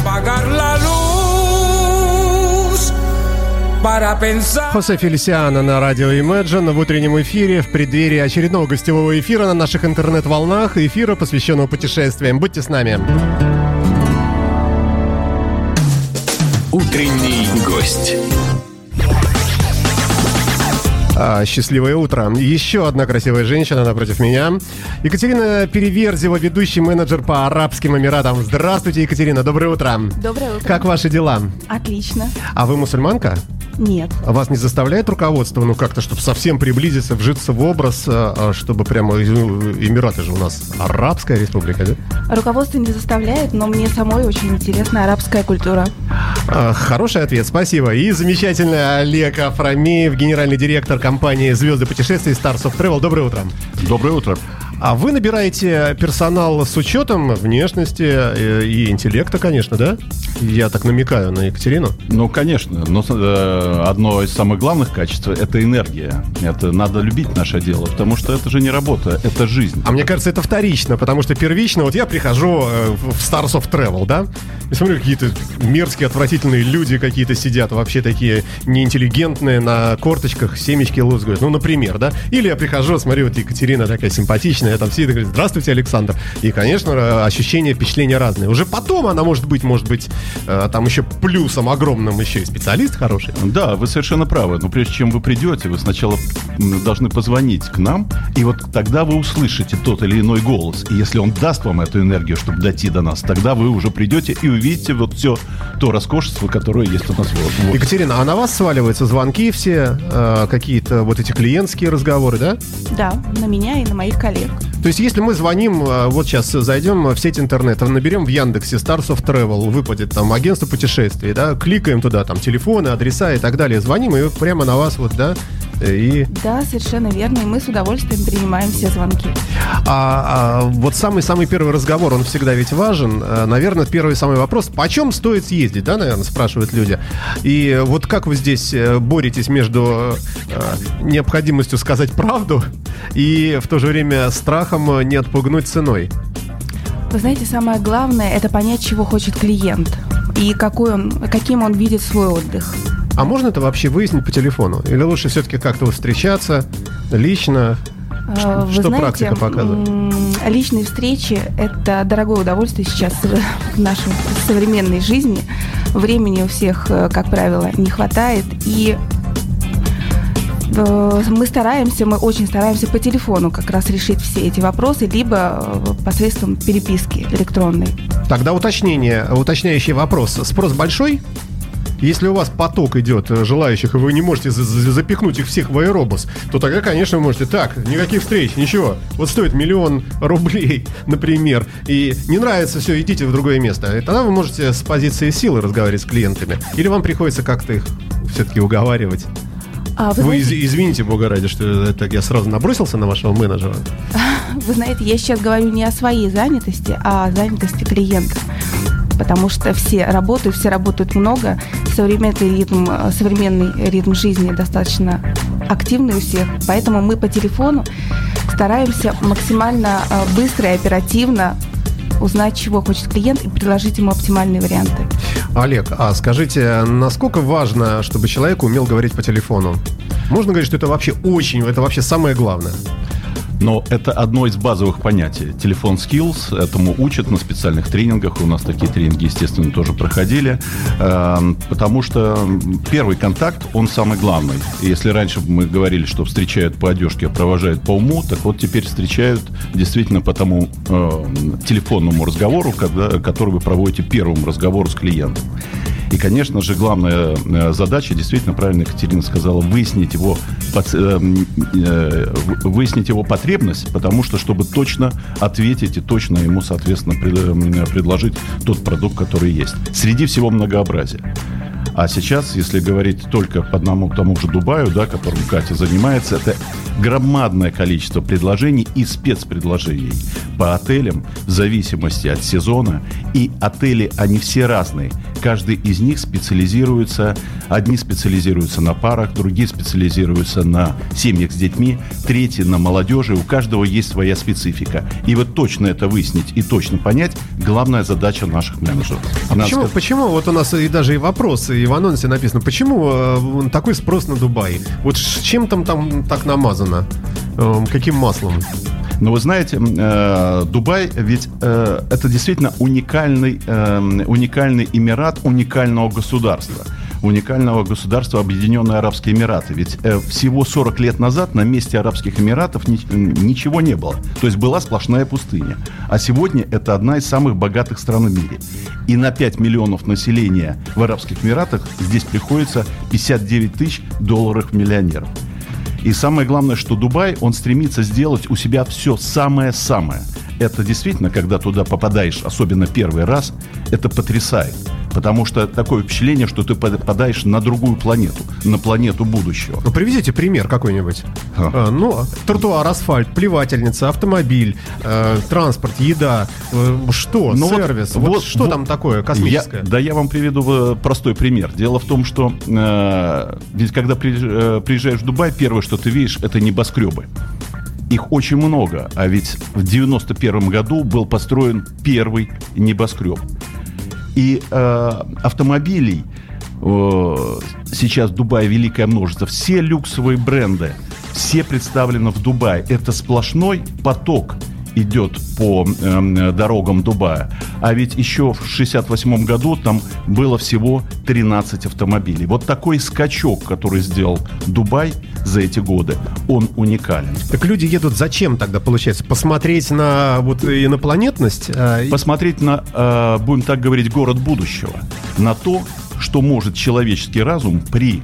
apagar la luz para pensar... Хосе Фелисиана на радио Imagine в утреннем эфире в преддверии очередного гостевого эфира на наших интернет-волнах, эфира, посвященного путешествиям. Будьте с нами. Утренний гость. А, счастливое утро. Еще одна красивая женщина напротив меня. Екатерина Переверзева, ведущий менеджер по Арабским Эмиратам. Здравствуйте, Екатерина, доброе утро. Доброе утро. Как ваши дела? Отлично. А вы мусульманка? Нет. А Вас не заставляет руководство, ну как-то, чтобы совсем приблизиться, вжиться в образ, а, а, чтобы прямо ну, Эмираты же у нас арабская республика, да? Руководство не заставляет, но мне самой очень интересна арабская культура. А, Хороший ответ, спасибо. И замечательный Олег Афрамеев, генеральный директор компании «Звезды путешествий» Stars of Travel. Доброе утро. Доброе утро. А вы набираете персонал с учетом внешности э, и интеллекта, конечно, да? Я так намекаю на Екатерину. Ну, конечно, но э, одно из самых главных качеств – это энергия. Это надо любить наше дело, потому что это же не работа, это жизнь. А мне кажется, это вторично, потому что первично, вот я прихожу э, в Stars of Travel, да, и смотрю, какие-то мерзкие, отвратительные люди какие-то сидят, вообще такие неинтеллигентные, на корточках семечки лузгают, ну, например, да. Или я прихожу, смотрю, вот Екатерина такая симпатичная, там все говорят, здравствуйте, Александр. И, конечно, э, ощущения, впечатления разные. Уже потом она может быть, может быть, э, там еще плюсом огромным еще и специалист хороший. Да, вы совершенно правы. Но прежде чем вы придете, вы сначала должны позвонить к нам, и вот тогда вы услышите тот или иной голос. И если он даст вам эту энергию, чтобы дойти до нас, тогда вы уже придете и увидите вот все то роскошество, которое есть у нас в в- Екатерина, а на вас сваливаются звонки все, э, какие-то вот эти клиентские разговоры, да? Да, на меня и на моих коллег. То есть, если мы звоним, э, вот сейчас зайдем в сеть интернета, наберем в Яндексе Stars of Travel, выпадет там агентство путешествий, да, кликаем туда, там телефоны, адреса и так далее, звоним, и прямо на вас вот, да, и... Да, совершенно верно, и мы с удовольствием принимаем все звонки. А, а вот самый-самый первый разговор, он всегда ведь важен. Э, Наверное, первый самый вопрос, почем стоит съездить, да, наверное, спрашивают люди. И вот как вы здесь э, боретесь между э, необходимостью сказать правду и в то же время страхом не отпугнуть ценой? Вы знаете, самое главное – это понять, чего хочет клиент и какой он, каким он видит свой отдых. А можно это вообще выяснить по телефону? Или лучше все-таки как-то вот встречаться лично? Э, Вы что знаете, практика показывает? Личные встречи – это дорогое удовольствие сейчас в нашей современной жизни. Времени у всех, э, как правило, не хватает. И э, мы стараемся, мы очень стараемся по телефону как раз решить все эти вопросы, либо э, посредством переписки электронной. Тогда уточнение, уточняющий вопрос. Спрос большой? Если у вас поток идет э, желающих, и вы не можете за- за- запихнуть их всех в аэробус, то тогда, конечно, вы можете. Так, никаких встреч, ничего. Вот стоит миллион рублей, например, и не нравится все, идите в другое место. И тогда вы можете с позиции силы разговаривать с клиентами. Или вам приходится как-то их все-таки уговаривать. А вы, Вы знаете, из- извините, бога ради, что это я сразу набросился на вашего менеджера. вы знаете, я сейчас говорю не о своей занятости, а о занятости клиента. Потому что все работают, все работают много. Современный ритм, э, современный ритм жизни достаточно активный у всех. Поэтому мы по телефону стараемся максимально э, быстро и оперативно узнать, чего хочет клиент, и предложить ему оптимальные варианты. Олег, а скажите, насколько важно, чтобы человек умел говорить по телефону? Можно говорить, что это вообще очень, это вообще самое главное. Но это одно из базовых понятий. Телефон skills, этому учат на специальных тренингах. У нас такие тренинги, естественно, тоже проходили. Эм, Потому что первый контакт, он самый главный. Если раньше мы говорили, что встречают по одежке, а провожают по уму, так вот теперь встречают действительно по тому э, телефонному разговору, когда, который вы проводите первым разговору с клиентом. И, конечно же, главная э, задача, действительно, правильно Екатерина сказала, выяснить его, э, э, выяснить его потребность, потому что, чтобы точно ответить и точно ему, соответственно, пред- предложить тот продукт, который есть. Среди всего многообразия. А сейчас, если говорить только по одному тому же Дубаю, да, которым Катя занимается, это громадное количество предложений и спецпредложений по отелям в зависимости от сезона. И отели, они все разные. Каждый из них специализируется Одни специализируются на парах, другие специализируются на семьях с детьми, третьи на молодежи. У каждого есть своя специфика. И вот точно это выяснить и точно понять – главная задача наших менеджеров. А почему, почему вот у нас и даже и вопросы, и в анонсе написано, почему э, такой спрос на Дубай? Вот чем там там так намазано? Э, каким маслом? Но вы знаете, э, Дубай ведь э, это действительно уникальный, э, уникальный эмират уникального государства уникального государства Объединенные Арабские Эмираты. Ведь всего 40 лет назад на месте Арабских Эмиратов ни, ничего не было. То есть была сплошная пустыня. А сегодня это одна из самых богатых стран в мире. И на 5 миллионов населения в Арабских Эмиратах здесь приходится 59 тысяч долларов миллионеров. И самое главное, что Дубай, он стремится сделать у себя все самое-самое. Это действительно, когда туда попадаешь, особенно первый раз, это потрясает. Потому что такое впечатление, что ты попадаешь на другую планету, на планету будущего. Ну, приведите пример какой-нибудь. А. А, ну, тротуар, асфальт, плевательница, автомобиль, э, транспорт, еда. Э, что? Ну, Сервис? Вот, вот, что вот, там такое космическое? Я, да, я вам приведу э, простой пример. Дело в том, что э, ведь когда при, э, приезжаешь в Дубай, первое, что ты видишь, это небоскребы. Их очень много, а ведь в 91 году был построен первый небоскреб. И э, автомобилей э, сейчас Дубае великое множество. Все люксовые бренды, все представлены в Дубае. Это сплошной поток идет по э, дорогам Дубая. А ведь еще в 68 году там было всего 13 автомобилей. Вот такой скачок, который сделал Дубай за эти годы, он уникален. Так люди едут зачем тогда, получается? Посмотреть на вот инопланетность? А... Посмотреть на, э, будем так говорить, город будущего. На то, что может человеческий разум при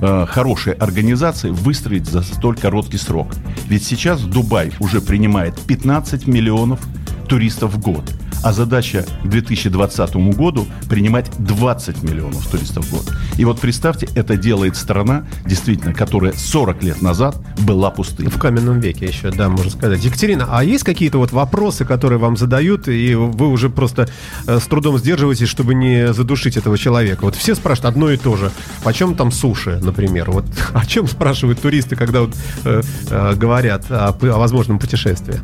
э, хорошей организации выстроить за столь короткий срок. Ведь сейчас Дубай уже принимает 15 миллионов туристов в год. А задача к 2020 году принимать 20 миллионов туристов в год. И вот представьте, это делает страна, действительно, которая 40 лет назад была пустыней. В каменном веке еще, да, можно сказать. Екатерина, а есть какие-то вот вопросы, которые вам задают, и вы уже просто э, с трудом сдерживаетесь, чтобы не задушить этого человека? Вот все спрашивают одно и то же. Почем там суши, например? Вот о чем спрашивают туристы, когда вот, э, э, говорят о, о возможном путешествии?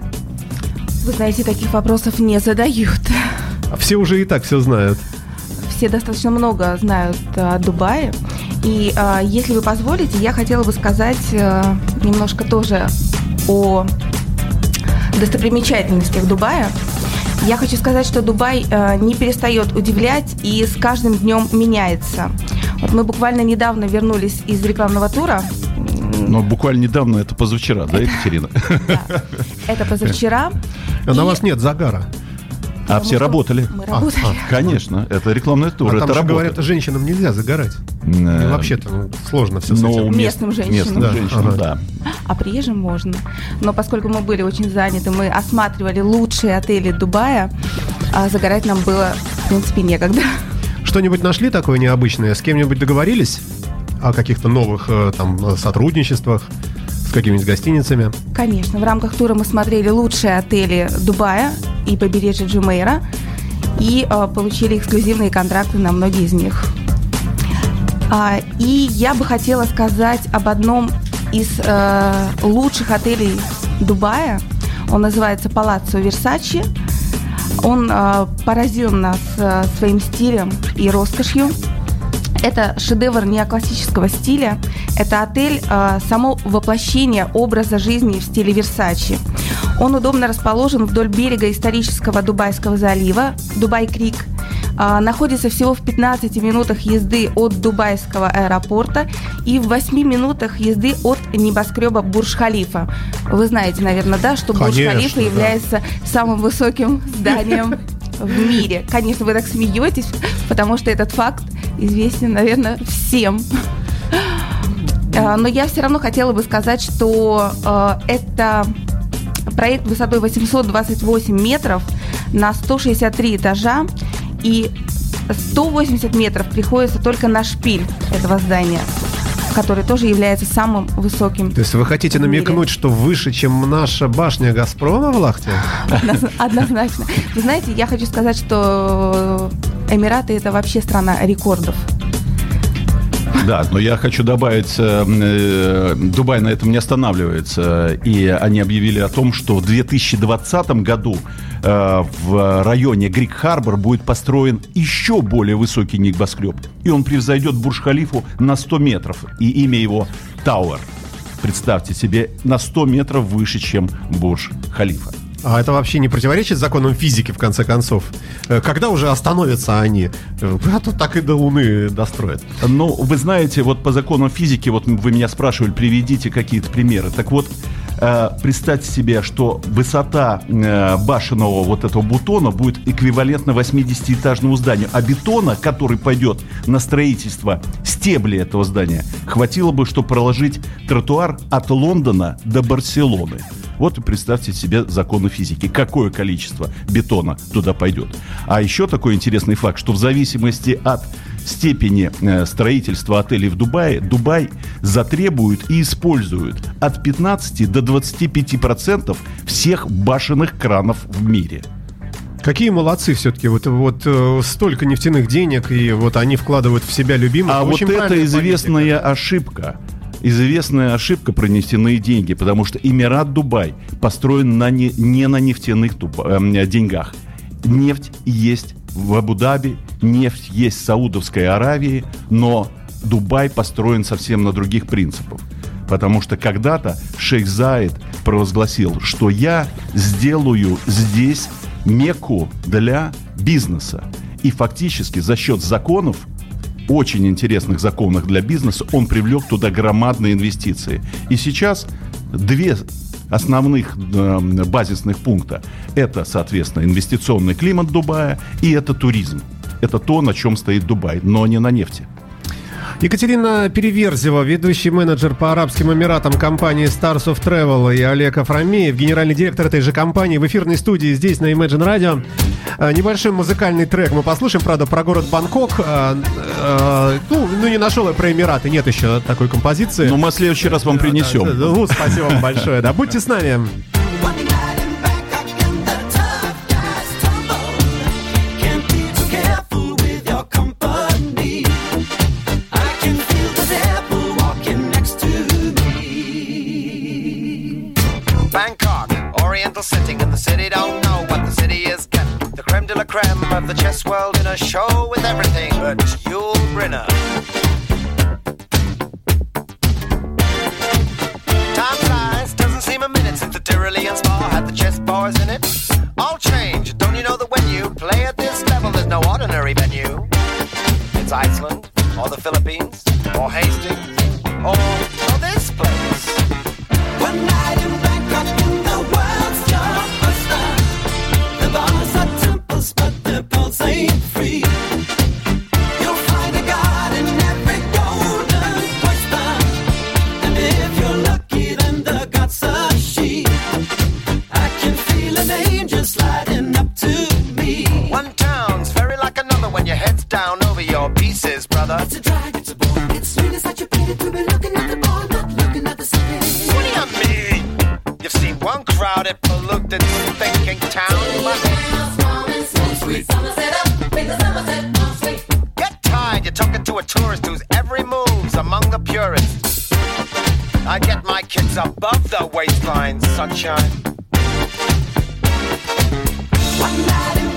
Вы знаете, таких вопросов не задают. А все уже и так все знают. Все достаточно много знают о Дубае. И э, если вы позволите, я хотела бы сказать э, немножко тоже о достопримечательностях Дубая. Я хочу сказать, что Дубай э, не перестает удивлять и с каждым днем меняется. Вот мы буквально недавно вернулись из рекламного тура но буквально недавно, это позавчера, да, Екатерина? Это позавчера. А на вас нет загара. А все работали. Мы работали. А, Конечно, это рекламная тур, а это там работа. говорят, женщинам нельзя загорать. Э, вообще-то ну, сложно все с этим. Местным женщинам. Местным да. женщинам, да. А приезжим можно. Но поскольку мы были очень заняты, мы осматривали лучшие отели Дубая, а загорать нам было, в принципе, некогда. Что-нибудь нашли такое необычное? С кем-нибудь договорились? о каких-то новых э, там сотрудничествах какими-нибудь гостиницами? Конечно. В рамках тура мы смотрели лучшие отели Дубая и побережья Джумейра и э, получили эксклюзивные контракты на многие из них. А, и я бы хотела сказать об одном из э, лучших отелей Дубая. Он называется Палаццо Версачи. Он э, поразил нас э, своим стилем и роскошью. Это шедевр неоклассического стиля. Это отель э, само воплощение образа жизни в стиле Версачи. Он удобно расположен вдоль берега исторического Дубайского залива, Дубай-Крик, а, находится всего в 15 минутах езды от Дубайского аэропорта и в 8 минутах езды от небоскреба Бурж-Халифа. Вы знаете, наверное, да, что Бурж-Халифа да. является самым высоким зданием в мире. Конечно, вы так смеетесь, потому что этот факт известен, наверное, всем. А, но я все равно хотела бы сказать, что э, это проект высотой 828 метров на 163 этажа, и 180 метров приходится только на шпиль этого здания который тоже является самым высоким. То есть вы хотите намекнуть, что выше, чем наша башня Газпрома в Лахте? Однозначно. Вы знаете, я хочу сказать, что Эмираты это вообще страна рекордов. Да, но я хочу добавить, э, э, Дубай на этом не останавливается. И они объявили о том, что в 2020 году э, в районе Грик-Харбор будет построен еще более высокий небоскреб. И он превзойдет Бурж-Халифу на 100 метров. И имя его Тауэр. Представьте себе, на 100 метров выше, чем Бурж-Халифа. А это вообще не противоречит законам физики, в конце концов? Э, Когда уже остановятся они? Э, А то так и до Луны достроят. Ну, вы знаете, вот по законам физики, вот вы меня спрашивали, приведите какие-то примеры. Так вот, представьте себе, что высота э, башенного вот этого бутона будет эквивалентна 80-этажному зданию, а бетона, который пойдет на строительство стебли этого здания, хватило бы, чтобы проложить тротуар от Лондона до Барселоны. Вот и представьте себе законы физики. Какое количество бетона туда пойдет. А еще такой интересный факт, что в зависимости от степени э, строительства отелей в Дубае, Дубай затребует и использует от 15 до 25 процентов всех башенных кранов в мире. Какие молодцы все-таки. Вот, вот э, столько нефтяных денег, и вот они вкладывают в себя любимых. А вот Очень это правильная известная ошибка. Известная ошибка про нефтяные деньги, потому что Эмират Дубай построен на не, не на нефтяных дуба- эм, деньгах. Нефть есть в Абу-Даби, нефть есть в Саудовской Аравии, но Дубай построен совсем на других принципах. Потому что когда-то шейх Заид провозгласил, что я сделаю здесь мекку для бизнеса. И фактически за счет законов очень интересных законах для бизнеса, он привлек туда громадные инвестиции. И сейчас две основных э, базисных пункта. Это, соответственно, инвестиционный климат Дубая и это туризм. Это то, на чем стоит Дубай, но не на нефти. Екатерина Переверзева, ведущий менеджер по Арабским Эмиратам компании Stars of Travel, и Олег Афрамеев, генеральный директор этой же компании, в эфирной студии здесь на Imagine Radio. Э, Небольшой музыкальный трек мы послушаем, правда, про город Бангкок. Э, э, Ну, ну, не нашел я про Эмираты, нет еще такой композиции. Но мы в следующий раз вам принесем. Ну, спасибо вам большое. Да, будьте с нами. Of the chess world in a show with everything Get tired, you're talking to a tourist whose every move's among the purists. I get my kids above the waistline, sunshine. One night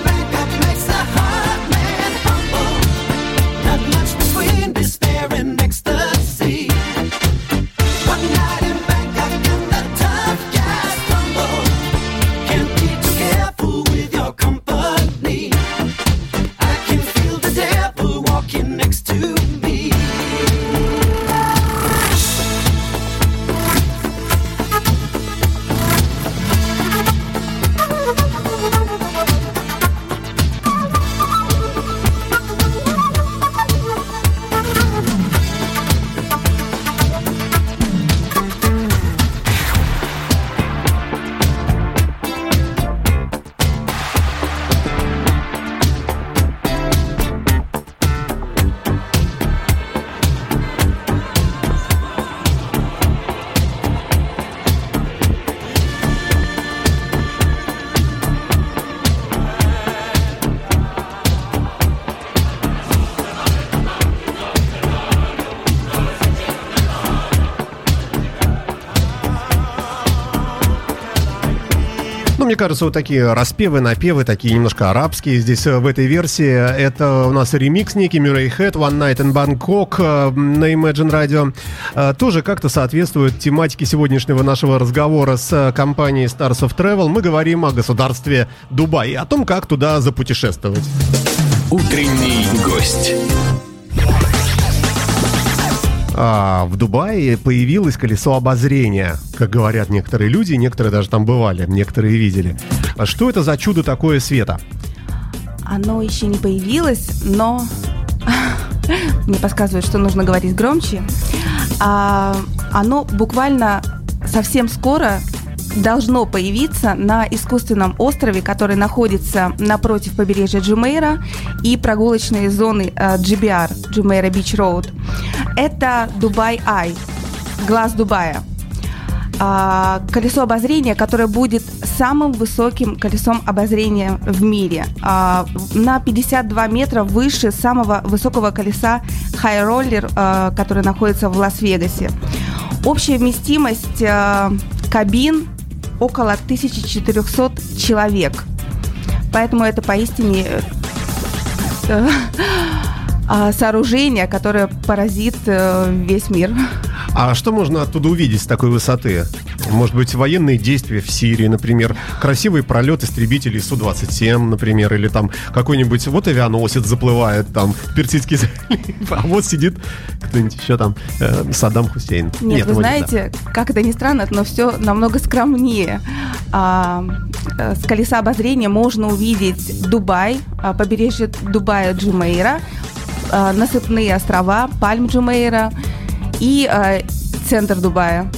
Ну, мне кажется, вот такие распевы, напевы, такие немножко арабские здесь э, в этой версии. Это у нас ремикс некий Murray Head, One Night in Bangkok э, на Imagine Radio. Э, Тоже как-то соответствует тематике сегодняшнего нашего разговора с компанией Stars of Travel. Мы говорим о государстве Дубай и о том, как туда запутешествовать. Утренний гость. А, в Дубае появилось колесо обозрения, как говорят некоторые люди, некоторые даже там бывали, некоторые видели. А что это за чудо такое света? Оно еще не появилось, но мне подсказывают, что нужно говорить громче. А, оно буквально совсем скоро должно появиться на искусственном острове, который находится напротив побережья Джумейра и прогулочные зоны э, GBR, Джумейра Бич Роуд. Это Дубай Ай, глаз Дубая. А, колесо обозрения, которое будет самым высоким колесом обозрения в мире. А, на 52 метра выше самого высокого колеса Roller, а, который находится в Лас-Вегасе. Общая вместимость а, кабин около 1400 человек. Поэтому это поистине э, а, сооружение, которое поразит э, весь мир. А что можно оттуда увидеть с такой высоты? Может быть, военные действия в Сирии, например, красивый пролет истребителей Су-27, например, или там какой-нибудь вот авианосец заплывает там в Персидский залив, а вот сидит кто-нибудь еще там, э, Саддам Хусейн. Нет, вы его не знаете, как это ни странно, но все намного скромнее. А, э, с колеса обозрения можно увидеть Дубай, а, побережье Дубая Джумейра, а, насыпные острова Пальм Джумейра и а, центр Дубая.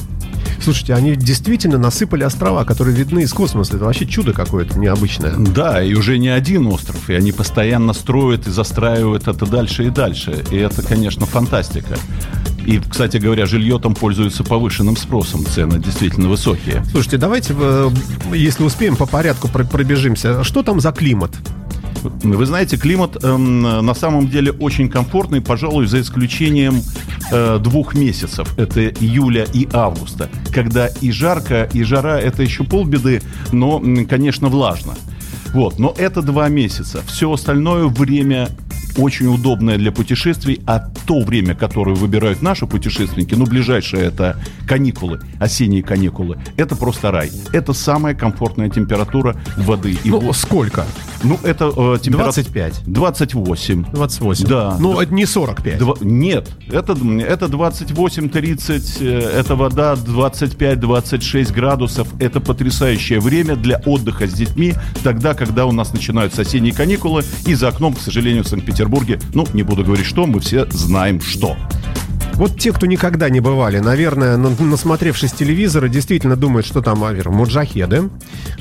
Слушайте, они действительно насыпали острова, которые видны из космоса. Это вообще чудо какое-то необычное. Да, и уже не один остров, и они постоянно строят и застраивают это дальше и дальше. И это, конечно, фантастика. И, кстати говоря, жилье там пользуется повышенным спросом, цены действительно высокие. Слушайте, давайте, э, если успеем, по порядку про- пробежимся. Что там за климат? Вы знаете, климат эм, на самом деле очень комфортный, пожалуй, за исключением э, двух месяцев. Это июля и августа, когда и жарко, и жара это еще полбеды, но, конечно, влажно. Вот, но это два месяца. Все остальное время очень удобное для путешествий, а то время, которое выбирают наши путешественники, ну, ближайшее это каникулы, осенние каникулы, это просто рай. Это самая комфортная температура воды. И Ну, вот- сколько? ну, это э, температура... 25. 28. 28. Да. Ну, это не 45. Два- нет, это, это 28-30, э, это вода 25-26 градусов. Это потрясающее время для отдыха с детьми, тогда, когда у нас начинаются осенние каникулы, и за окном, к сожалению, в Санкт-Петербурге, ну, не буду говорить что, мы все знаем что. Вот те, кто никогда не бывали, наверное, на- насмотревшись телевизора, действительно думают, что там, во-первых, муджахеды,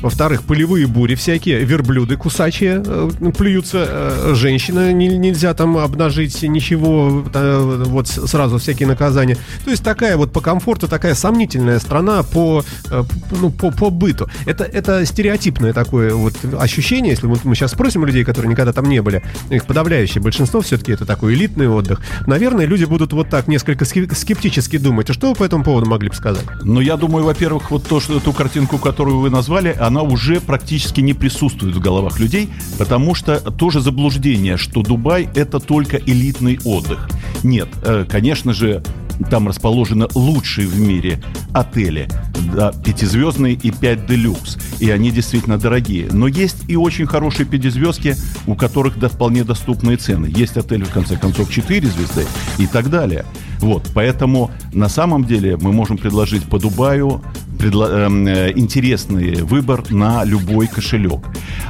во-вторых, полевые бури всякие, верблюды кусачие, э, плюются, э, женщины не- нельзя там обнажить ничего, вот сразу всякие наказания. То есть такая вот по комфорту, такая сомнительная страна по, э, ну, по, по быту. Это, это стереотипное такое вот ощущение, если вот мы сейчас спросим людей, которые никогда там не были, их подавляющее большинство все-таки это такой элитный отдых, наверное, люди будут вот так несколько ски- скептически думать. А что вы по этому поводу могли бы сказать? Но я думаю, во-первых, вот то, что эту картинку, которую вы назвали, она уже практически не присутствует в головах людей, потому что тоже заблуждение, что Дубай это только элитный отдых. Нет, э, конечно же, там расположены лучшие в мире отели, да, пятизвездные и пять делюкс, и они действительно дорогие. Но есть и очень хорошие пятизвездки, у которых да, вполне доступные цены. Есть отели, в конце концов, 4 звезды и так далее. Вот, поэтому на самом деле мы можем предложить по Дубаю предла- эм, э, интересный выбор на любой кошелек.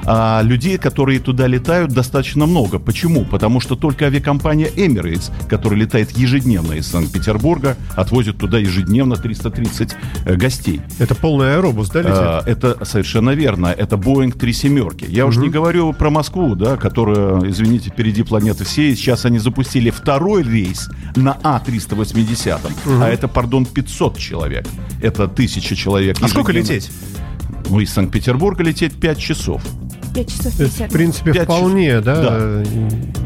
А людей, которые туда летают, достаточно много. Почему? Потому что только авиакомпания Emirates, которая летает ежедневно из Санкт-Петербурга, отвозит туда ежедневно 330 э, гостей. Это полный аэробус, да, летит? А, Это совершенно верно. Это Боинг 3 семерки. Я уже не говорю про Москву, да, которая, извините, впереди планеты всей. Сейчас они запустили второй рейс на А380. А это, пардон, 500 человек. Это тысяча человек. а сколько ежедневно. лететь? Ну, из Санкт-Петербурга лететь 5 часов. 5 часов Это, 50 в принципе, Пять вполне, да? Да.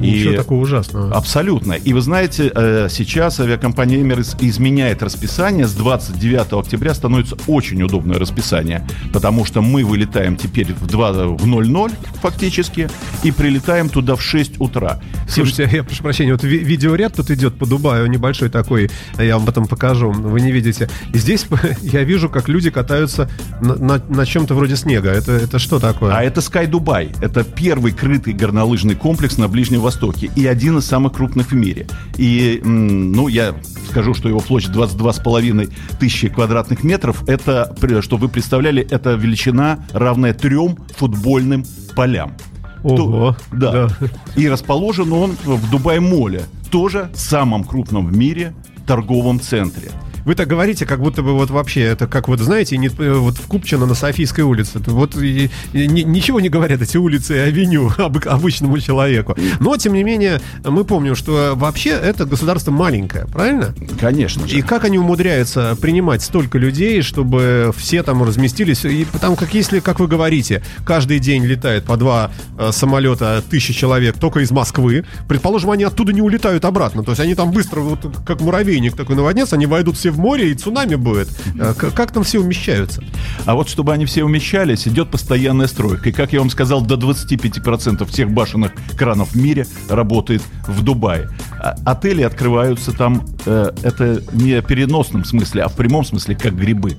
И Ничего И- такого ужасного. Абсолютно. И вы знаете, э, сейчас авиакомпания Emirates изменяет расписание. С 29 октября становится очень удобное расписание, потому что мы вылетаем теперь в, 2, в 00 фактически и прилетаем туда в 6 утра. Слушайте, я прошу прощения, вот ви- видеоряд тут идет по Дубаю, небольшой такой, я вам потом покажу, вы не видите. И здесь я вижу, как люди катаются на, на- на чем-то вроде снега. Это, это что такое? А это Sky Dubai. Это первый крытый горнолыжный комплекс на Ближнем Востоке и один из самых крупных в мире. И, ну, я скажу, что его площадь 22,5 тысячи квадратных метров. Это, что вы представляли, это величина, равная трем футбольным полям. Ого, То- да. да. И расположен он в Дубай-моле, тоже самом крупном в мире торговом центре. Вы так говорите, как будто бы вот вообще, это как вот, знаете, не, э, вот в Купчино на Софийской улице. Вот и- и ни- ничего не говорят эти улицы и авеню обы- обычному человеку. Но, тем не менее, мы помним, что вообще это государство маленькое, правильно? Конечно же. И как они умудряются принимать столько людей, чтобы все там разместились? И потому как если, как вы говорите, каждый день летает по два э, самолета тысячи человек только из Москвы, предположим, они оттуда не улетают обратно. То есть они там быстро, вот как муравейник такой наводнется, они войдут все в море и цунами будет. Э, Как там все умещаются? А вот чтобы они все умещались, идет постоянная стройка. И, как я вам сказал, до 25% всех башенных кранов в мире работает в Дубае. А- отели открываются там, э, это не в переносном смысле, а в прямом смысле, как грибы.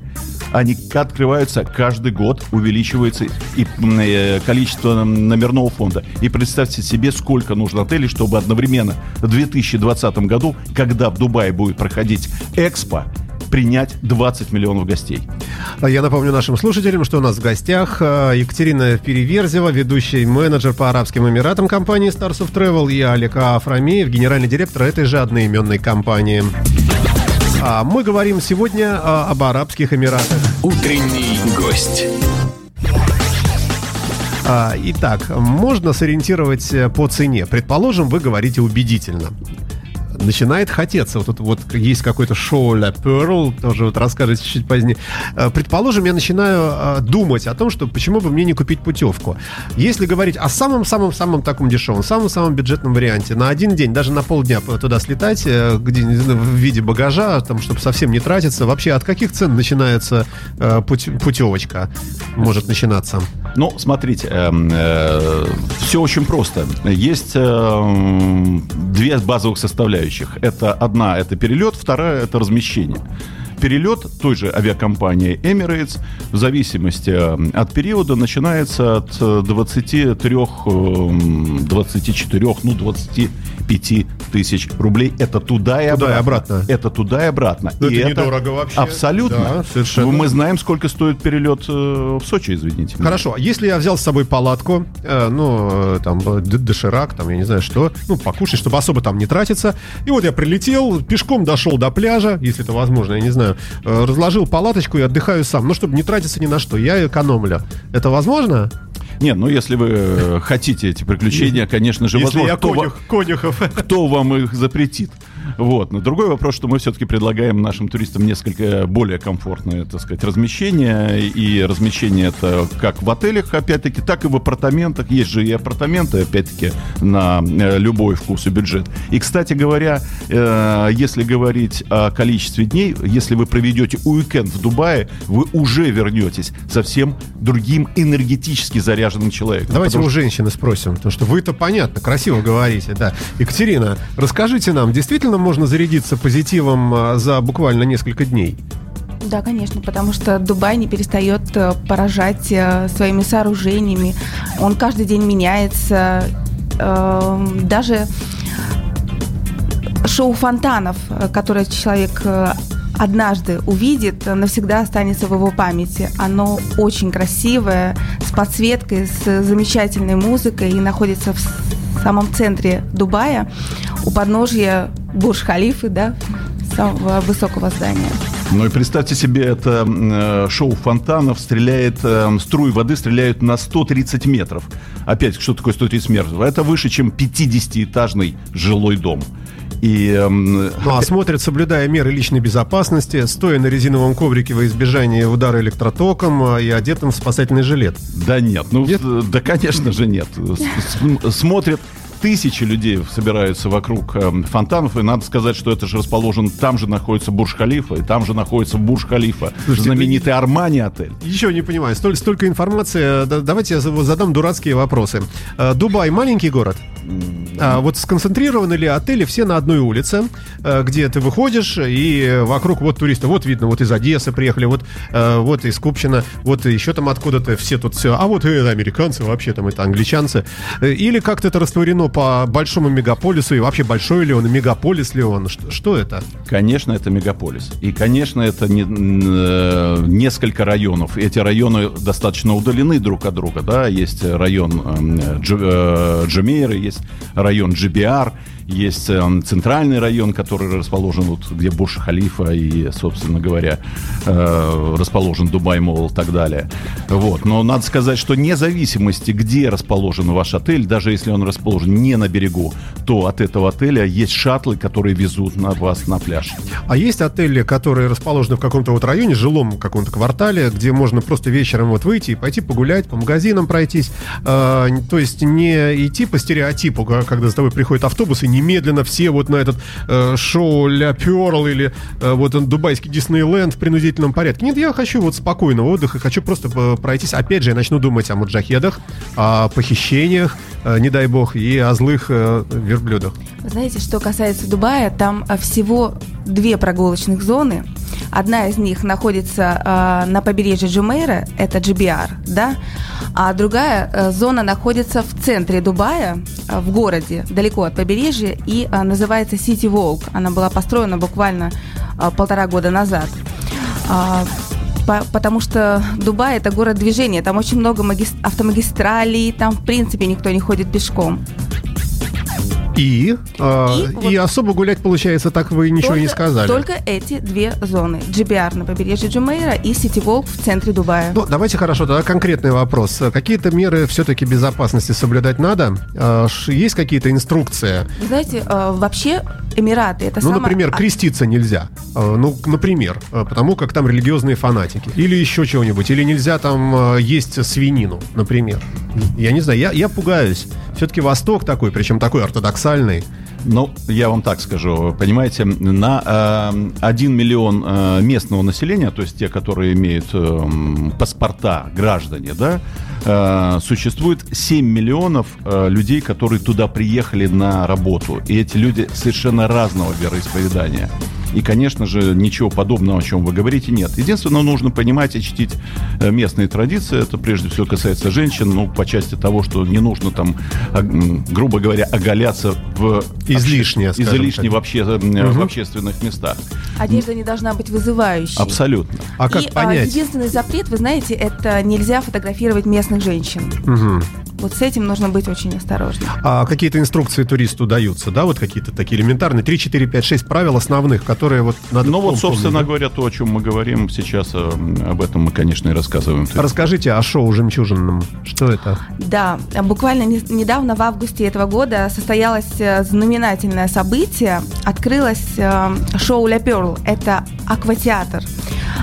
Они открываются каждый год, увеличивается и э, количество номерного фонда. И представьте себе, сколько нужно отелей, чтобы одновременно в 2020 году, когда в Дубае будет проходить Экспо, принять 20 миллионов гостей. А Я напомню нашим слушателям, что у нас в гостях э, Екатерина Переверзева, ведущий менеджер по Арабским Эмиратам компании Stars of Travel, и Алик Афрамеев, генеральный директор этой же одноименной компании. А мы говорим сегодня а, об Арабских Эмиратах. Утренний гость. А, Итак, можно сориентировать э, по цене. Предположим, вы говорите убедительно. Начинает хотеться. Вот тут вот есть какое-то шоу La Pearl, тоже вот расскажете чуть позднее. Э, Предположим, я начинаю э, думать о том, что почему бы мне не купить путевку. Если говорить о самом-самом-самом таком дешевом, самом-самом бюджетном варианте, на один день, даже на полдня туда слетать, э, где, в виде багажа, там, чтобы совсем не тратиться, вообще от каких цен начинается путь- путевочка? Может начинаться? Ну, смотрите, все очень просто. Есть эм, две базовых составляющих. Это одна – это перелет, вторая – это размещение. Перелет той же авиакомпании Emirates в зависимости э, от периода начинается от э, 23, эм, 24, ну 25 тысяч рублей. Это туда и Туда и обратно. обратно. Это туда и обратно. Ну, И это недорого вообще. Абсолютно. Да, совершенно. Мы знаем, сколько стоит перелет э, в Сочи, извините. меня. Хорошо, если я взял с собой палатку, э, ну, э, там, э, доширак, там, я не знаю что, ну, покушать, чтобы особо там не тратиться. И вот я прилетел, пешком дошел до пляжа, если это возможно, я не знаю, э, разложил палаточку и отдыхаю сам. Ну, чтобы не тратиться ни на что, я экономлю. Это возможно? Нет, ну если вы э, хотите эти приключения, конечно же, если возможно, я кто, конюх, конюхов. кто вам их запретит. Вот. Но другой вопрос, что мы все-таки предлагаем нашим туристам несколько более комфортное, так сказать, размещение. И размещение это как в отелях, опять-таки, так и в апартаментах. Есть же и апартаменты, опять-таки, на э, любой вкус и бюджет. И, кстати говоря, э, если говорить о количестве дней, если вы проведете уикенд в Дубае, вы уже вернетесь совсем другим энергетически заряженным человеком. Давайте Потому у женщины спросим, потому что вы-то понятно, красиво говорите, да. Екатерина, расскажите нам, действительно можно зарядиться позитивом а, за буквально несколько дней? Да, конечно, потому что Дубай не перестает э, поражать э, своими сооружениями. Он каждый день меняется. Эм, Даже шоу фонтанов, э, которое человек э, однажды увидит, э, навсегда останется в его памяти. Оно очень красивое, с подсветкой, с замечательной музыкой и находится в самом центре Дубая, у подножья Бурж-Халифы, да, самого высокого здания. Ну и представьте себе, это э, шоу фонтанов стреляет, э, струи воды стреляют на 130 метров. Опять, что такое 130 метров? Это выше, чем 50-этажный жилой дом. И эм, Ну, а смотрят, соблюдая меры личной безопасности, стоя на резиновом коврике во избежание удара электротоком а, и одетым в спасательный жилет. Да нет, ну Нет? э, да, конечно же нет. Смотрят тысячи людей собираются вокруг эм, фонтанов, и надо сказать, что это же расположен, там же находится Бурж-Халифа, и там же находится Бурж-Халифа, Слушайте, знаменитый Армани отель. Еще не понимаю, столь, столько информации. Да- Давайте я за- задам дурацкие вопросы. Э, Дубай маленький город? А вот сконцентрированы ли отели все на одной улице, э, где ты выходишь и вокруг вот туристы, вот видно, вот из Одессы приехали, вот, э, вот из Купчино, вот еще там откуда-то все тут все, а вот это американцы, вообще там это англичанцы. Э, Или как-то это растворено по большому мегаполису, и вообще большой ли он, и мегаполис ли он, что, что это? Конечно, это мегаполис. И, конечно, это не- несколько районов. Эти районы достаточно удалены друг от друга. Да? Есть район эм, э, Джумейры, есть район JBR, есть эм, центральный район, который расположен, вот, где Бурдж-Халифа и, собственно говоря, э, расположен Дубай Молл и так далее. Вот. Но надо сказать, что вне зависимости, где расположен ваш отель, даже если он расположен не на берегу, то от этого отеля есть шаттлы, которые везут на вас на пляж. А есть отели, которые расположены в каком-то вот районе, жилом каком-то квартале, где можно просто вечером вот выйти и пойти погулять, по магазинам пройтись. Э, то есть не идти по стереотипу, когда за тобой приходит автобус, и немедленно все вот на этот э, шоу Ля Перл или э, вот он, дубайский Диснейленд в принудительном порядке. Нет, я хочу вот спокойного отдыха, хочу просто э, пройтись. Опять же, я начну думать о муджахедах, о похищениях, э, не дай бог, и о злых э, верблюдах. Знаете, что касается Дубая, там а, всего две прогулочных зоны. Одна из них находится а, на побережье Джумейра, это GBR, да, а другая а, зона находится в центре Дубая, а, в городе, далеко от побережья, и а, называется City Walk. Она была построена буквально а, полтора года назад. А, по- потому что Дубай это город движения, там очень много магис- автомагистралей, там в принципе никто не ходит пешком. И, э, И и, вот- особо гулять, получается, так вы ничего не Только- сказали. Только эти две зоны. GBR на побережье Джумейра и City Walk в центре Дубая. Ну, давайте хорошо, тогда конкретный вопрос. Какие-то меры все-таки безопасности соблюдать надо? Ш- Есть какие-то инструкции? Вы знаете, э, вообще Эмираты это Ну, самое- например, а- креститься нельзя. Ну, например, потому как там религиозные фанатики. Или еще чего-нибудь. Или нельзя там есть свинину, например. Я не знаю, я, я пугаюсь. Все-таки Восток такой, причем такой ортодоксальный парадоксальный. Ну, я вам так скажу, понимаете, на э, 1 миллион э, местного населения, то есть те, которые имеют э, паспорта, граждане, да, э, существует 7 миллионов э, людей, которые туда приехали на работу. И эти люди совершенно разного вероисповедания. И, конечно же, ничего подобного, о чем вы говорите, нет. Единственное, нужно понимать и чтить э, местные традиции. Это прежде всего касается женщин, ну, по части того, что не нужно там, а, грубо говоря, оголяться в Скажем излишне так. в, обще- э, в общественных местах. Одежда не должна быть вызывающей. Абсолютно. А как и а, понять? единственный запрет, вы знаете, это нельзя фотографировать местных женщин. Мгм. Вот с этим нужно быть очень осторожным. А какие-то инструкции туристу даются, да, вот какие-то такие элементарные, 3, 4, 5, 6 правил основных, которые вот надо Ну вот, собственно помнить, говоря, то, о чем мы говорим сейчас, э, об этом мы, конечно, и рассказываем. Расскажите о шоу «Жемчужинном». Что это? Да, буквально не- недавно, в августе этого года, состоялось э, знаменательное событие. Открылось э, шоу «Ля Перл». Это акватеатр.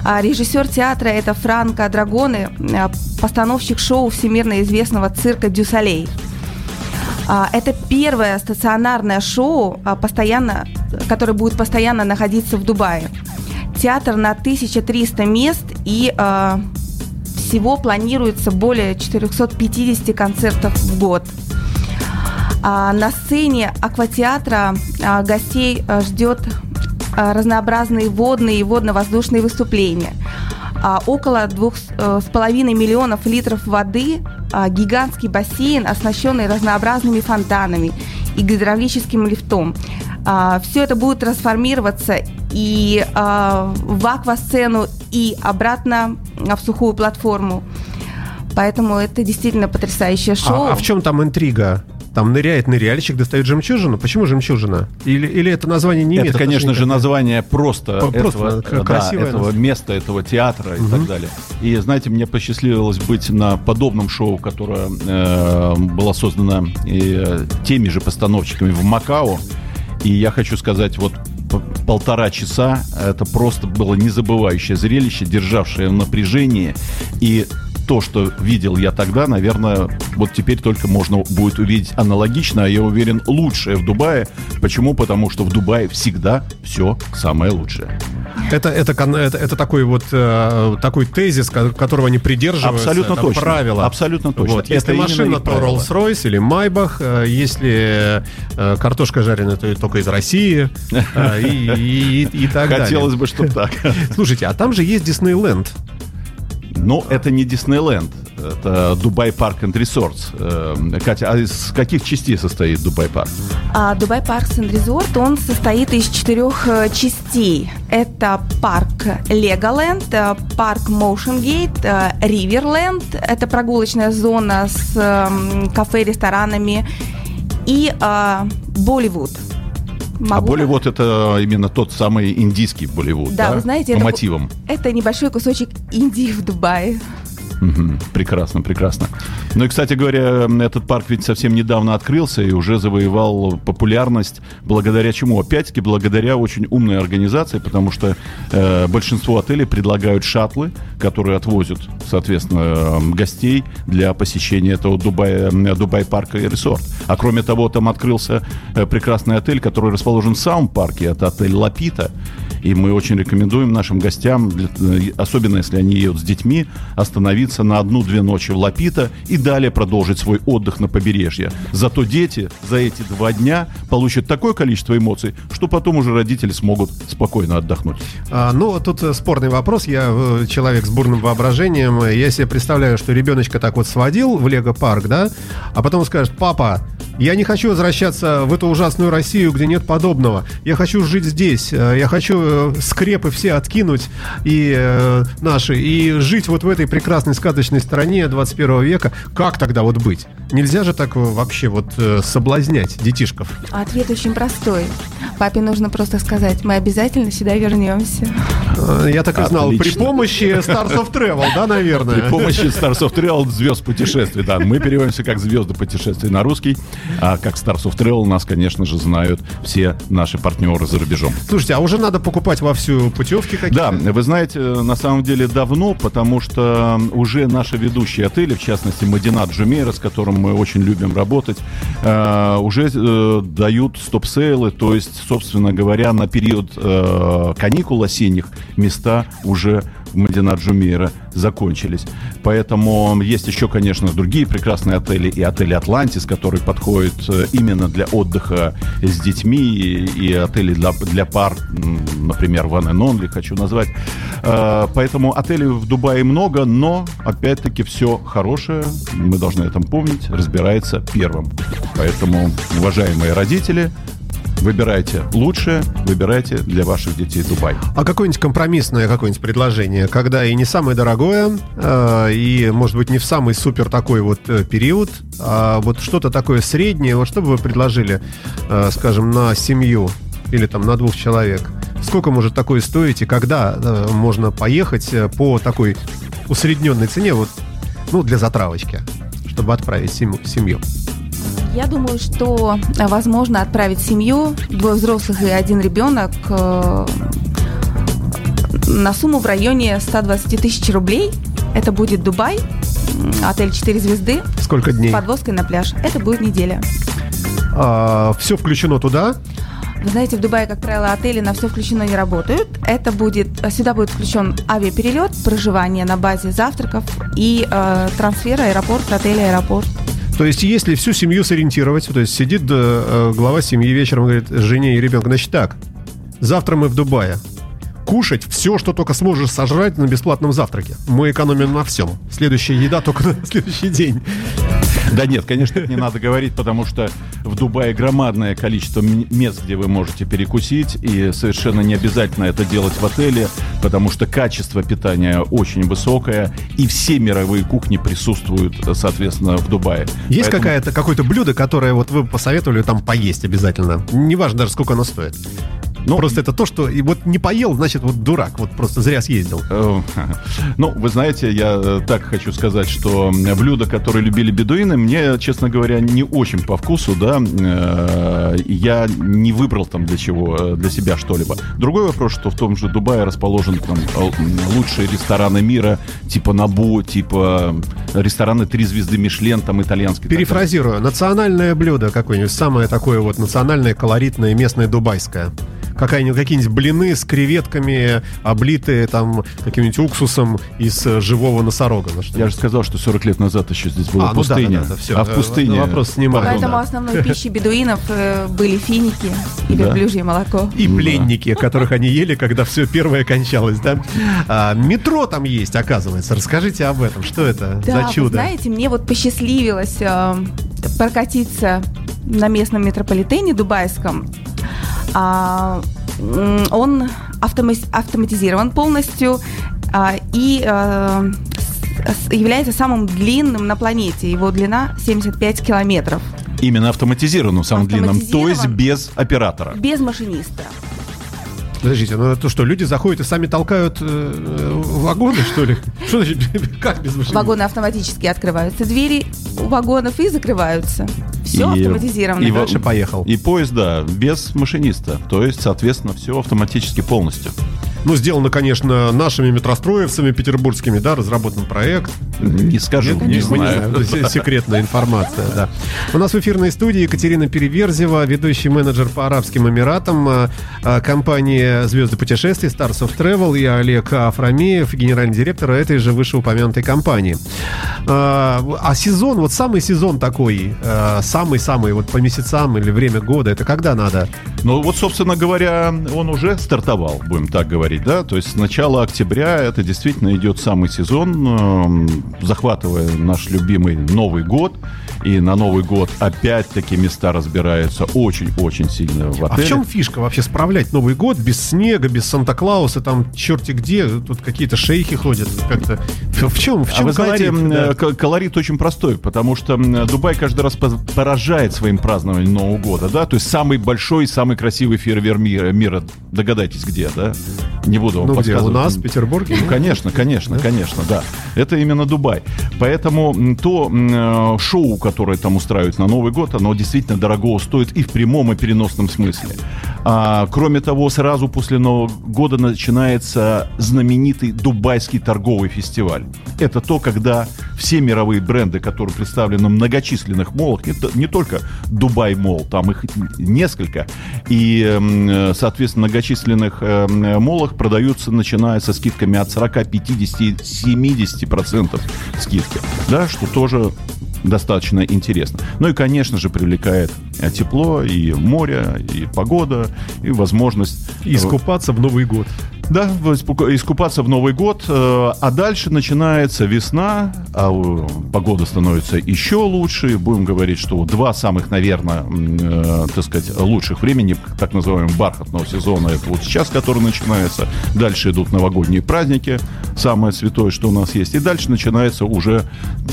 А Режиссер театра – это Франко Драгоны, э, постановщик шоу всемирно известного цирка «Дюсалей». А, Это первое стационарное шоу, а, постоянно, которое будет постоянно находиться в Дубае. Театр на 1300 мест и всего планируется более 450 концертов в год. На сцене акватеатра гостей ждет разнообразные водные и водно-воздушные выступления. А, Около двух э, с половиной миллионов литров воды, а, гигантский бассейн, оснащенный разнообразными фонтанами и гидравлическим лифтом. Все это будет трансформироваться и а, в аквасцену, и обратно а, в сухую платформу. Поэтому это действительно потрясающее шоу. А, а в чем там интрига? Там ныряет ныряльщик, достает жемчужину. Почему жемчужина? Или, или это название не имеет Это, конечно же, название просто, По- этого, да, этого места, этого театра и так далее. И, знаете, мне посчастливилось быть на подобном шоу, которое э, было создано э, теми же постановщиками в Макао. И я хочу сказать, вот полтора часа это просто было незабывающее зрелище, державшее в напряжении. И то, что видел я тогда, наверное, вот теперь только можно будет увидеть аналогично, а я уверен, лучшее в Дубае. Почему? Потому что в Дубае всегда все самое лучшее. Это, это, это, это такой вот э, такой тезис, ко- которого они придерживаются. Абсолютно там точно. Правила. Абсолютно точно. Вот. Это Если именно машина, то. Rolls-Royce или Майбах. Э, Если э, картошка жареная, то только из России. э, И, и- и- и так Хотелось далее. бы, чтобы так. Слушайте, а там же есть Диснейленд. Но это не Диснейленд. Это Dubai Parks and Resorts. Э, Катя, а из каких частей состоит Дубай Парк? А Dubai Park and Resort, он состоит из четырех э, частей. Это парк Леголенд, э, парк э, Риверленд, это прогулочная зона с эм, кафе, ресторанами, и э, А Могу- Болливуд это именно тот самый индийский Болливуд, да? Да, вы знаете, По это- мотивам. Это небольшой кусочек Индии в Дубае. Мгм. Прекрасно, прекрасно. Ну и, кстати говоря, этот парк ведь совсем недавно открылся и уже завоевал популярность. Благодаря чему? Опять-таки, благодаря очень умной организации, потому что э, большинство отелей предлагают шаттлы, которые отвозят, соответственно, э, гостей для посещения этого Дубая, э, Дубай парка и ресорт. А кроме того, там открылся э, прекрасный отель, который расположен в самом парке. Это отель Лапита. И мы очень рекомендуем нашим гостям, э, особенно если они едут с детьми, остановиться на одну-две ночи в Лапита и далее продолжить свой отдых на побережье. Зато дети за эти два дня получат такое количество эмоций, что потом уже родители смогут спокойно отдохнуть. А, ну, тут э, спорный вопрос. Я э, человек с бурным воображением. Я себе представляю, что ребеночка так вот сводил в Лего-парк, да, а потом скажет, папа, я не хочу возвращаться в эту ужасную Россию, где нет подобного. Я хочу жить здесь. Я хочу э, скрепы все откинуть и э, наши, и жить вот в этой прекрасной сказочной стране 21 века. Как тогда вот быть? Нельзя же так э, вообще вот э, соблазнять детишков. Ответ очень простой. Папе нужно просто сказать, мы обязательно сюда вернемся. Э, Я так и знал. При Отлично. помощи Stars of Travel, да, наверное? При помощи Stars of Travel звезд путешествий, да. Мы переводимся как звезды путешествий на русский, а как Stars of Travel нас, конечно же, знают все наши партнеры за рубежом. Слушайте, а уже надо покупать вовсю путевки какие-то? Да, вы знаете, на самом деле давно, потому что уже наши ведущие отели, в частности Мадинат Джумейра, с которым мы очень любим работать, э, уже э, дают стоп-сейлы, то есть, собственно говоря, на период э, каникул осенних места уже в Мадинат Джумейра закончились. Поэтому есть еще, конечно, другие прекрасные отели, и отель Атлантис, который подходит э, именно для отдыха с детьми, и, отели для, для пар, например, One and Only, хочу назвать. Э, Поэтому отелей в Дубае много, но, опять-таки, все хорошее, мы должны этом помнить, разбирается первым. Поэтому, уважаемые родители, выбирайте лучшее, выбирайте для ваших детей Дубай. А какое-нибудь компромиссное какое-нибудь предложение, когда и не самое дорогое, э, и, может быть, не в самый супер такой вот э, период, а вот что-то такое среднее, вот что бы вы предложили, э, скажем, на семью или там на двух человек? Сколько может такое стоить и когда можно поехать по такой усредненной цене, вот, ну, для затравочки, чтобы отправить семью? Я думаю, что э, возможно отправить семью, двое взрослых и один ребенок, э, на сумму в районе 120 тысяч рублей. Это будет Дубай, отель 4 звезды Сколько с дней? подвозкой на пляж. Это будет неделя. все включено туда? Вы знаете, в Дубае, как правило, отели на все включено не работают. Это будет, сюда будет включен авиаперелет, проживание на базе завтраков и э, трансфер аэропорт, отель, аэропорт. То есть, если всю семью сориентировать, то есть сидит э, глава семьи вечером говорит жене и ребенку, значит так, завтра мы в Дубае. Кушать все, что только сможешь сожрать на бесплатном завтраке. Мы экономим на всем. Следующая еда только на следующий день. Да нет, конечно, не надо говорить, потому что в Дубае громадное количество мест, где вы можете перекусить, и совершенно не обязательно это делать в отеле, потому что качество питания очень высокое, и все мировые кухни присутствуют, соответственно, в Дубае. Есть Поэтому- какая-то, какое-то блюдо, которое вот вы посоветовали там поесть обязательно? Неважно даже, сколько оно стоит. Ну, Просто это то, что и вот не поел, значит, вот дурак, вот просто зря съездил. Э, Ну, вы знаете, я э, так хочу сказать, что блюда, которые любили бедуины, мне, честно говоря, не очень по вкусу, да. Э, Я не выбрал там для чего, для себя что-либо. Другой вопрос, что в том же Дубае расположен там лучшие рестораны мира, типа Набу, типа рестораны «Три звезды Мишлен», там итальянский. Перефразирую, национальное блюдо какое-нибудь, самое такое вот национальное, колоритное, местное, дубайское. Какая-нибудь, какие-нибудь блины с креветками, облитые там каким-нибудь уксусом из э, живого носорога. Ну, Я же сказал, что 40 лет назад еще здесь была А, ну да, пустыня. да, да, всё. А в Э, пустыне... вопрос снимаю. Поэтому да. основной пищей бедуинов э, были финики и Да. верблюжье молоко. И пленники, которых они ели, когда все первое кончалось, да? А, метро там есть, оказывается. Расскажите об этом. Что это Да, за вы чудо? знаете, мне вот посчастливилось э, прокатиться на местном метрополитене дубайском. А, он автоматизирован полностью а, и э, является самым длинным на планете. Его длина 75 километров. Именно автоматизированным, самым длинным, то есть без оператора. Без машиниста. Подождите, ну то что, люди заходят и сами толкают э, вагоны, что ли? Что значит, как без машины? Вагоны автоматически открываются, двери у вагонов и закрываются. Все И- автоматизировано. и Дальше поехал. И поезд, да, без машиниста. То есть, соответственно, все автоматически полностью. Ну, сделано, конечно, нашими метростроевцами петербургскими, да, разработан проект. Не скажу, Нет, не мы знаю. секретная информация, да. У нас в эфирной студии Екатерина Переверзева, ведущий менеджер по Арабским Эмиратам а, а, компании «Звезды путешествий» Stars of Travel и Олег Афрамеев, генеральный директор этой же вышеупомянутой компании. А а сезон, вот самый сезон такой, самый-самый вот по месяцам или время года, это когда надо? Ну вот, собственно говоря, он уже стартовал, будем так говорить, да? То есть с начала октября это действительно идет самый сезон, эм, захватывая наш любимый Новый год. И на Новый год опять-таки места разбираются очень-очень сильно в А отеле. в чем фишка вообще справлять Новый год без снега, без Санта-Клауса, там черти где, тут какие-то шейхи ходят, как-то. В в чем, в А чем вы знаете, колорит? м, Да. э, колорит очень простой, потому что Дубай каждый раз поражает своим празднованием Нового года, да, то есть самый большой, самый красивый фейерверк мира, мира. догадайтесь где, да? Не буду вам Ну где, у нас, в Петербурге? Ну, конечно, конечно, конечно, да. Это именно Дубай. Поэтому то э, шоу, которое там устраивают на Новый год, оно действительно дорого стоит и в прямом, и переносном смысле. А, кроме того, сразу после Нового года начинается знаменитый Дубайский торговый фестиваль. Это то, когда все мировые бренды, которые представлены в многочисленных молах, не, не только Дубай Мол, там их несколько, и, э, соответственно, многочисленных э, м, молах продаются, начиная со скидками от 40, 50 и 70 процентов скидки, да, что тоже достаточно интересно. Ну и, конечно же, привлекает э, тепло, и море, и погода, и возможность... И искупаться в Новый год. Да, искупаться в Новый год, э, а дальше начинается весна, а погода становится еще лучше. Будем говорить, что два самых, наверное, э, так сказать, лучших времени, так называемого бархатного сезона, это вот сейчас, который начинается. Дальше идут новогодние праздники, самое святое, что у нас есть. И дальше начинается уже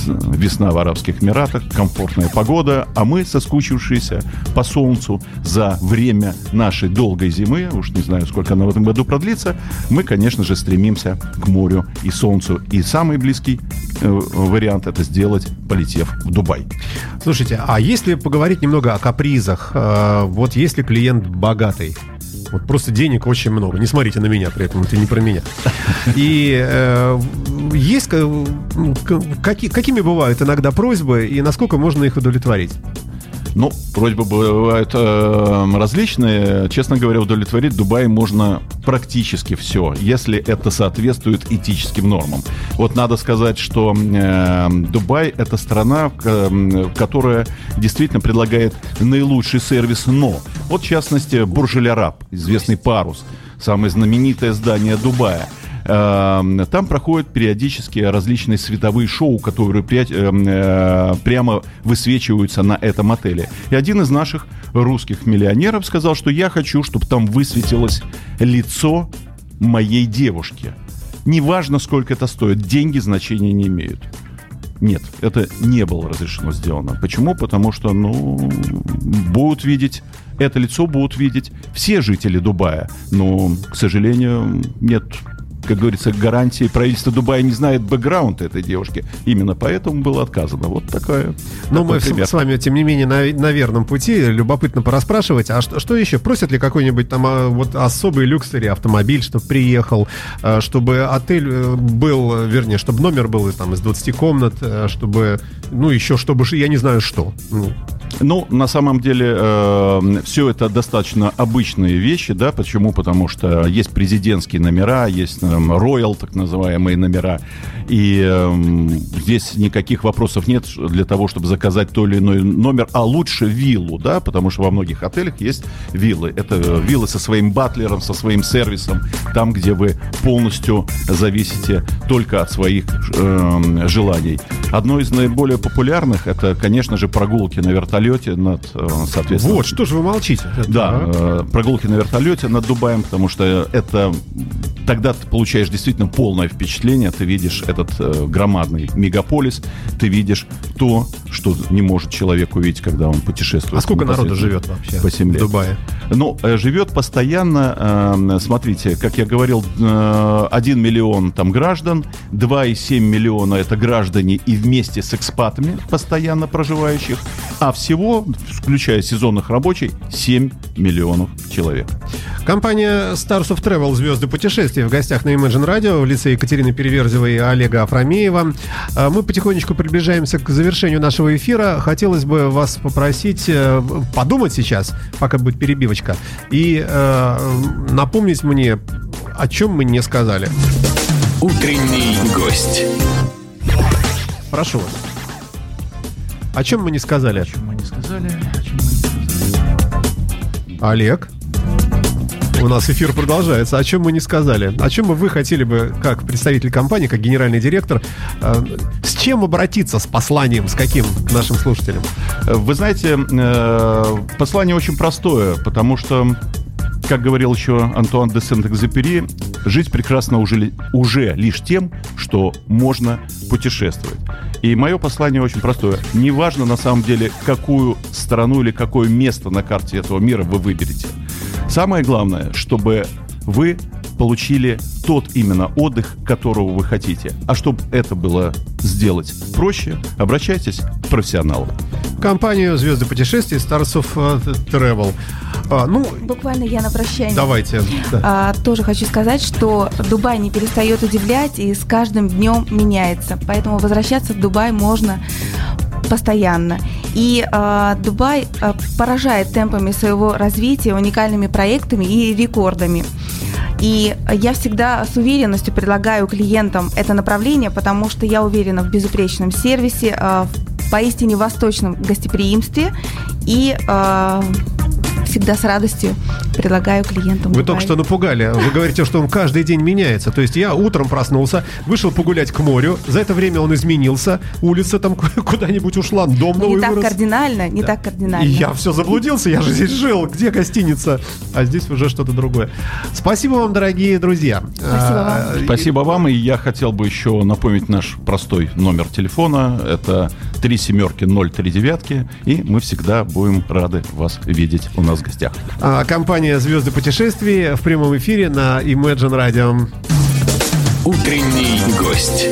э, весна в Арабских Эмиратах, комфортная погода, а мы, соскучившиеся по солнцу за время нашей долгой зимы, уж не знаю, сколько она в этом году продлится, мы, конечно же, стремимся к морю и солнцу. И самый близкий э, вариант это сделать, полетев в Дубай. Слушайте, а если поговорить немного о капризах, э, вот если клиент богатый, вот просто денег очень много. Не смотрите на меня при этом, это не про меня. И э, есть ка- к- каки- какими бывают иногда просьбы и насколько можно их удовлетворить? Ну, просьбы бывают э, различные. Честно говоря, удовлетворить в Дубае можно практически все, если это соответствует этическим нормам. Вот надо сказать, что э, Дубай это страна, м, которая действительно предлагает наилучший сервис, но вот в частности Бурж-Эль Араб, известный парус, самое знаменитое здание Дубая. Эм, Там проходят периодически различные световые шоу, которые эм, э, прямо высвечиваются на этом отеле. И один из наших русских миллионеров сказал, что я хочу, чтобы там высветилось лицо моей девушки. Неважно, сколько это стоит, деньги значения не имеют. Нет, это не было разрешено сделано. Почему? Потому что, ну, будут видеть это лицо будут видеть все жители Дубая. Но, к сожалению, нет как говорится, гарантии правительство Дубая не знает бэкграунд этой девушки. Именно поэтому было отказано. Вот такая. Но такой мы с, пример. с вами, тем не менее, на, на верном пути. Любопытно порасспрашивать. А что, что еще? Просят ли какой-нибудь там а, вот особый люксери автомобиль, чтобы приехал, а, чтобы отель э, был, вернее, чтобы номер был там из 20 комнат, э, чтобы, ну, еще, чтобы, я не знаю что. Ну, Ну, на самом деле, все это достаточно обычные вещи, да, почему? Потому что есть президентские номера, есть роял, так называемые номера, и эм, здесь никаких вопросов нет для того, чтобы заказать то или иной номер, а лучше виллу, да, потому что во многих отелях есть виллы. Это виллы со своим батлером, со своим сервисом, там, где вы полностью зависите только от своих эм, желаний. Одно из наиболее популярных, это, конечно же, прогулки на вертолете над, э, соответственно, вот, что же вы молчите? да, Ага. э, прогулки на вертолете над Дубаем, потому что это тогда ты получаешь действительно полное впечатление, ты видишь этот э, громадный мегаполис, ты видишь то, что не может человек увидеть, когда он путешествует. А сколько народу живет вообще по земле? в Дубае? Ну, э, живет постоянно, э, смотрите, как я говорил, э, 1 миллион там граждан, 2,7 миллиона это граждане и вместе с экспатами, постоянно проживающих, а всего, включая сезонных рабочих, 7 миллионов человек. Компания Stars of Travel «Звезды путешествий» в гостях на Imagine Radio в лице Екатерины Переверзевой и Олега Афрамеева. А Мы потихонечку приближаемся к завершению нашего эфира. Хотелось бы вас попросить э, подумать сейчас, пока будет перебивочка, и э, напомнить мне, о чем мы не сказали. Утренний гость. Прошу вас. О чем мы не сказали? мы не сказали? Олег? У нас эфир продолжается. О чем мы не сказали? О чем бы вы хотели бы, как представитель компании, как генеральный директор, э, с чем обратиться, с посланием, с каким нашим слушателям? Вы знаете, э, послание очень простое, потому что, как говорил еще Антуан де Сент-Экзепери, жить прекрасно уже, уже лишь тем, что можно путешествовать. И мое послание очень простое. Неважно на самом деле, какую страну или какое место на карте этого мира вы выберете. Самое главное, чтобы вы получили тот именно отдых, которого вы хотите. А чтобы это было сделать проще, обращайтесь к профессионалу. Компанию «Звезды путешествий» Stars of э, Travel. А, ну, Буквально я на прощание. давайте. да. А, тоже хочу сказать, что Дубай не перестает удивлять и с каждым днем меняется. Поэтому возвращаться в Дубай можно постоянно. И а, Дубай а, поражает темпами своего развития, уникальными проектами и рекордами. И я всегда с уверенностью предлагаю клиентам это направление, потому что я уверена в безупречном сервисе, а, в поистине восточном гостеприимстве и а, всегда с радостью предлагаю клиентам. Вы Дубай. только что напугали. Вы говорите, что он каждый день меняется. То есть я утром проснулся, вышел погулять к морю. За это время он изменился. Улица там куда-нибудь ушла, дом Не новый так вырос. кардинально, не так И кардинально. я все заблудился, я же здесь жил. Где гостиница? А здесь уже что-то другое. Спасибо вам, дорогие друзья. Спасибо вам. А, и- Спасибо вам, и я хотел бы еще напомнить наш простой номер телефона. Это 3 семерки 039, девятки, и мы всегда будем рады вас видеть у нас в гостях. А, Компания «Звезды путешествий» в прямом эфире на Imagine Radio. Утренний гость.